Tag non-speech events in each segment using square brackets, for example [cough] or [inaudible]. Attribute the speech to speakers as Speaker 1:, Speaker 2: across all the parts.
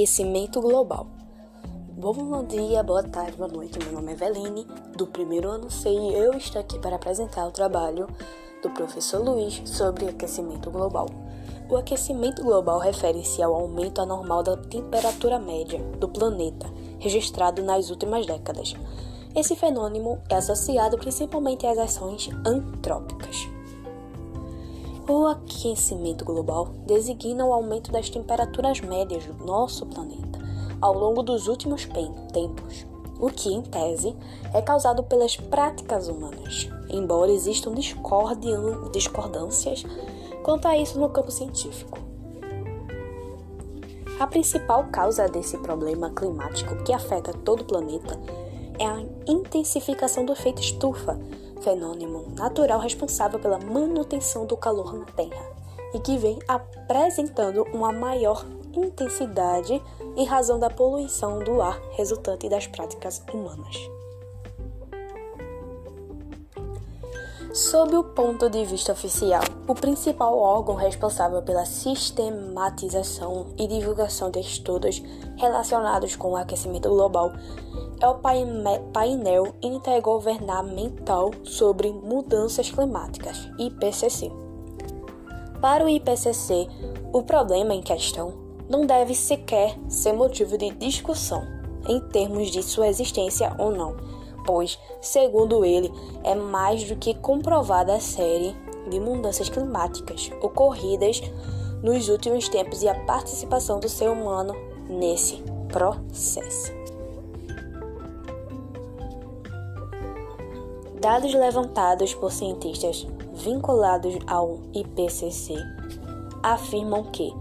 Speaker 1: aquecimento global. Bom dia, boa tarde, boa noite. Meu nome é Veline, do primeiro ano C, e eu estou aqui para apresentar o trabalho do professor Luiz sobre aquecimento global. O aquecimento global refere-se ao aumento anormal da temperatura média do planeta, registrado nas últimas décadas. Esse fenômeno é associado principalmente às ações antrópicas. O aquecimento global designa o aumento das temperaturas médias do nosso planeta ao longo dos últimos tempos, o que, em tese, é causado pelas práticas humanas, embora existam discordâncias quanto a isso no campo científico. A principal causa desse problema climático que afeta todo o planeta é a intensificação do efeito estufa, fenômeno natural responsável pela manutenção do calor na Terra e que vem apresentando uma maior intensidade em razão da poluição do ar resultante das práticas humanas. Sob o ponto de vista oficial, o principal órgão responsável pela sistematização e divulgação de estudos relacionados com o aquecimento global é o Painel Intergovernamental sobre Mudanças Climáticas, IPCC. Para o IPCC, o problema em questão não deve sequer ser motivo de discussão em termos de sua existência ou não, pois, segundo ele, é mais do que comprovada a série de mudanças climáticas ocorridas nos últimos tempos e a participação do ser humano nesse processo. Dados levantados por cientistas vinculados ao IPCC afirmam que,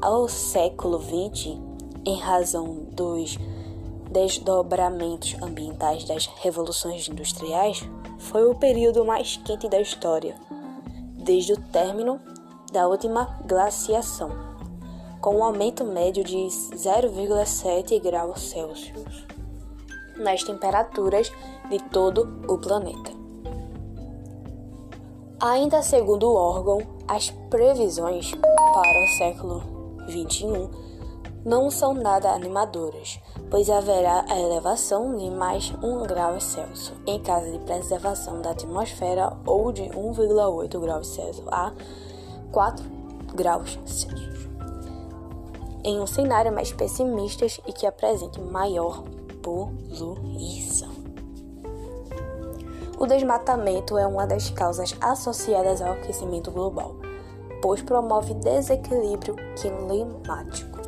Speaker 1: ao século XX, em razão dos desdobramentos ambientais das revoluções industriais, foi o período mais quente da história, desde o término da última glaciação, com um aumento médio de 0,7 graus Celsius nas temperaturas de todo o planeta. Ainda segundo o órgão, as previsões para o século XXI não são nada animadoras, pois haverá a elevação de mais 1 grau Celsius em caso de preservação da atmosfera ou de 1,8 graus Celsius a 4 graus Celsius. Em um cenário mais pessimista e que apresente maior poluição. O desmatamento é uma das causas associadas ao aquecimento global, pois promove desequilíbrio climático.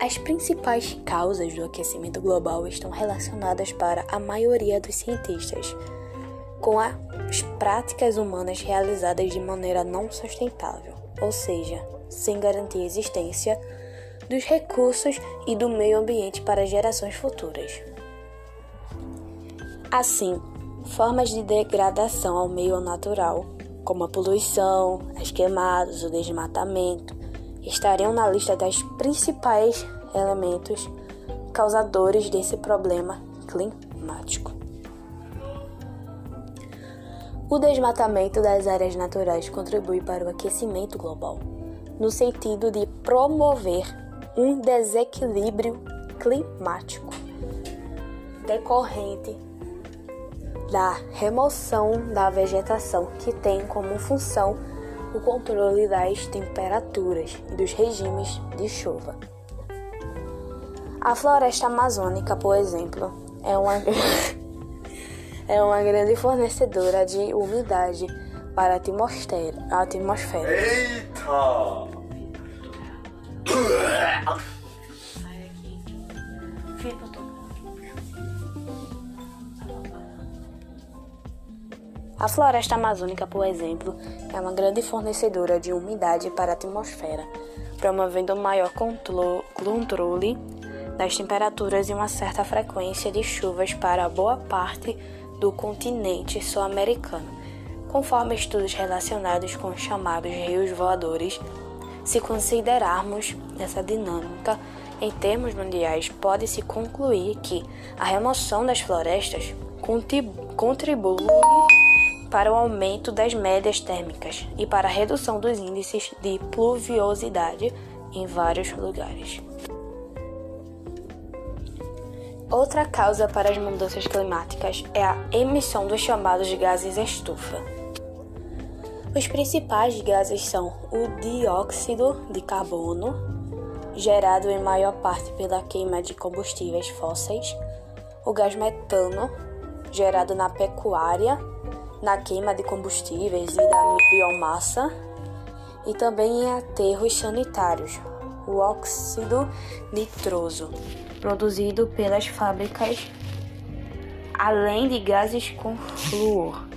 Speaker 1: As principais causas do aquecimento global estão relacionadas para a maioria dos cientistas com as práticas humanas realizadas de maneira não sustentável, ou seja, sem garantir a existência dos recursos e do meio ambiente para gerações futuras. Assim, formas de degradação ao meio natural, como a poluição, as queimadas, o desmatamento, estariam na lista das principais elementos causadores desse problema climático. O desmatamento das áreas naturais contribui para o aquecimento global, no sentido de promover um desequilíbrio climático decorrente da remoção da vegetação que tem como função o controle das temperaturas e dos regimes de chuva. A floresta amazônica, por exemplo, é uma, [laughs] é uma grande fornecedora de umidade para a atmosfera. A atmosfera.
Speaker 2: Eita!
Speaker 1: A floresta amazônica, por exemplo, é uma grande fornecedora de umidade para a atmosfera, promovendo um maior controle das temperaturas e uma certa frequência de chuvas para boa parte do continente sul-americano, conforme estudos relacionados com os chamados rios voadores se considerarmos essa dinâmica em termos mundiais, pode-se concluir que a remoção das florestas contribui para o aumento das médias térmicas e para a redução dos índices de pluviosidade em vários lugares. Outra causa para as mudanças climáticas é a emissão dos chamados gases estufa. Os principais gases são o dióxido de carbono, gerado em maior parte pela queima de combustíveis fósseis, o gás metano, gerado na pecuária, na queima de combustíveis e da biomassa, e também em aterros sanitários, o óxido nitroso, produzido pelas fábricas, além de gases com flúor,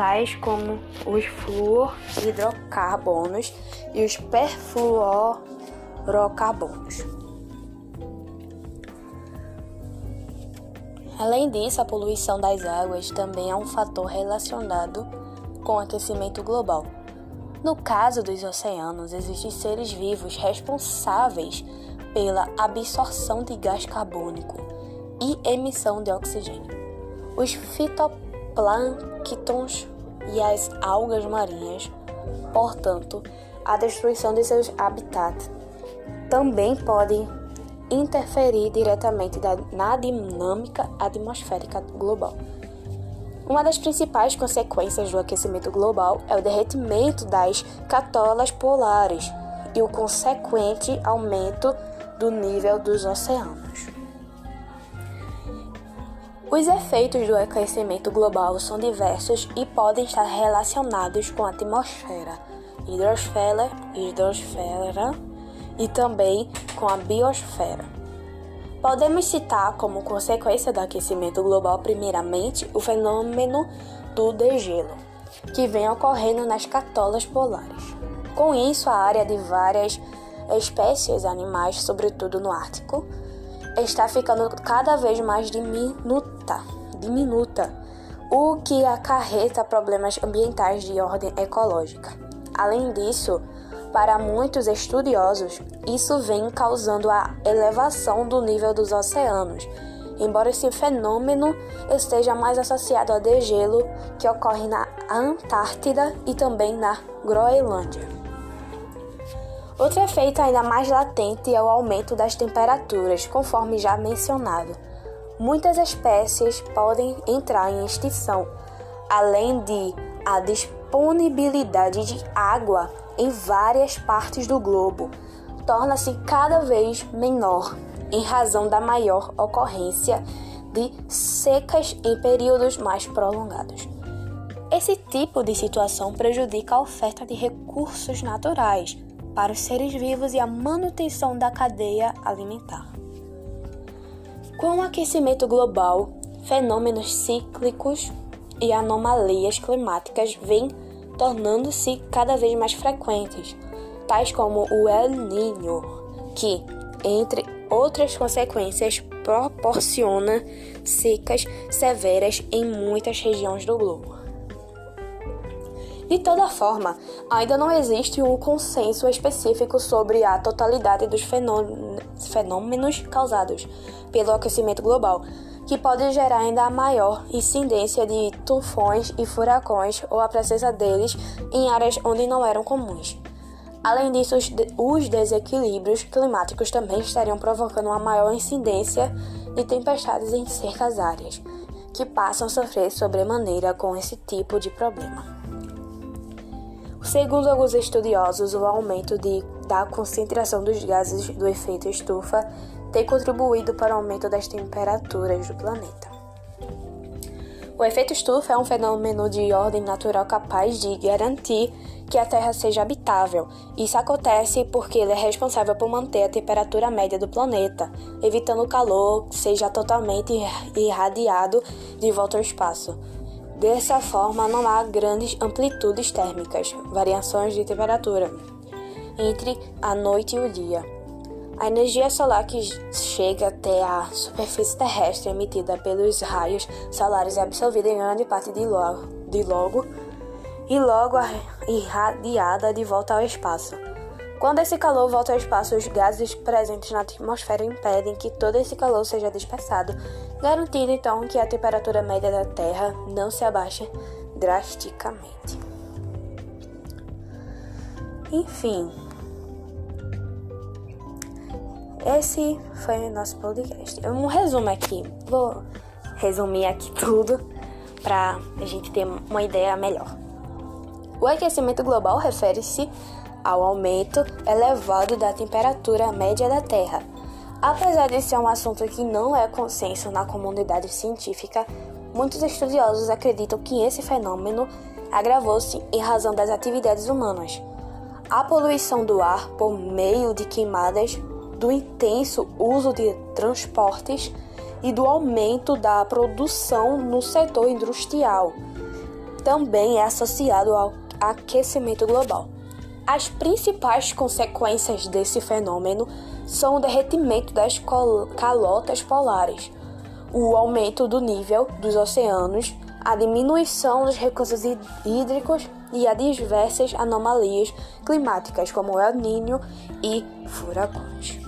Speaker 1: tais como os fluorhidrocarbonos e os perfluorocarbonos. Além disso, a poluição das águas também é um fator relacionado com o aquecimento global. No caso dos oceanos, existem seres vivos responsáveis pela absorção de gás carbônico e emissão de oxigênio. Os fitoplânctons e as algas marinhas, portanto, a destruição de seus habitats também podem interferir diretamente na dinâmica atmosférica global. Uma das principais consequências do aquecimento global é o derretimento das catolas polares e o consequente aumento do nível dos oceanos. Os efeitos do aquecimento global são diversos e podem estar relacionados com a atmosfera, hidrosfera, hidrosfera e também com a biosfera. Podemos citar como consequência do aquecimento global, primeiramente, o fenômeno do degelo, que vem ocorrendo nas catolas polares. Com isso, a área de várias espécies animais, sobretudo no Ártico, está ficando cada vez mais diminuta, diminuta, o que acarreta problemas ambientais de ordem ecológica. Além disso, para muitos estudiosos, isso vem causando a elevação do nível dos oceanos, embora esse fenômeno esteja mais associado ao degelo que ocorre na Antártida e também na Groenlândia. Outro efeito ainda mais latente é o aumento das temperaturas, conforme já mencionado. Muitas espécies podem entrar em extinção, além de a disponibilidade de água em várias partes do globo torna-se cada vez menor em razão da maior ocorrência de secas em períodos mais prolongados. Esse tipo de situação prejudica a oferta de recursos naturais para os seres vivos e a manutenção da cadeia alimentar. Com o aquecimento global, fenômenos cíclicos e anomalias climáticas vêm tornando-se cada vez mais frequentes, tais como o El Niño, que, entre outras consequências, proporciona secas severas em muitas regiões do globo. De toda forma, ainda não existe um consenso específico sobre a totalidade dos fenômenos causados pelo aquecimento global, que pode gerar ainda maior incidência de tufões e furacões ou a presença deles em áreas onde não eram comuns. Além disso, os desequilíbrios climáticos também estariam provocando uma maior incidência de tempestades em certas áreas, que passam a sofrer sobremaneira com esse tipo de problema. Segundo alguns estudiosos, o aumento de, da concentração dos gases do efeito estufa tem contribuído para o aumento das temperaturas do planeta. O efeito estufa é um fenômeno de ordem natural capaz de garantir que a Terra seja habitável. Isso acontece porque ele é responsável por manter a temperatura média do planeta, evitando o calor seja totalmente irradiado de volta ao espaço. Dessa forma, não há grandes amplitudes térmicas, variações de temperatura entre a noite e o dia. A energia solar que chega até a superfície terrestre emitida pelos raios solares é absorvida em grande parte de logo, de logo e logo irradiada de volta ao espaço. Quando esse calor volta ao espaço, os gases presentes na atmosfera impedem que todo esse calor seja dispersado, garantindo então que a temperatura média da Terra não se abaixe drasticamente. Enfim, esse foi o nosso podcast. Um resumo aqui. Vou resumir aqui [laughs] tudo para a gente ter uma ideia melhor. O aquecimento global refere-se ao aumento elevado da temperatura média da Terra. Apesar de ser um assunto que não é consenso na comunidade científica, muitos estudiosos acreditam que esse fenômeno agravou-se em razão das atividades humanas. A poluição do ar por meio de queimadas, do intenso uso de transportes e do aumento da produção no setor industrial também é associado ao aquecimento global. As principais consequências desse fenômeno são o derretimento das calotas polares, o aumento do nível dos oceanos, a diminuição dos recursos hídricos e a diversas anomalias climáticas como El Niño e furacões.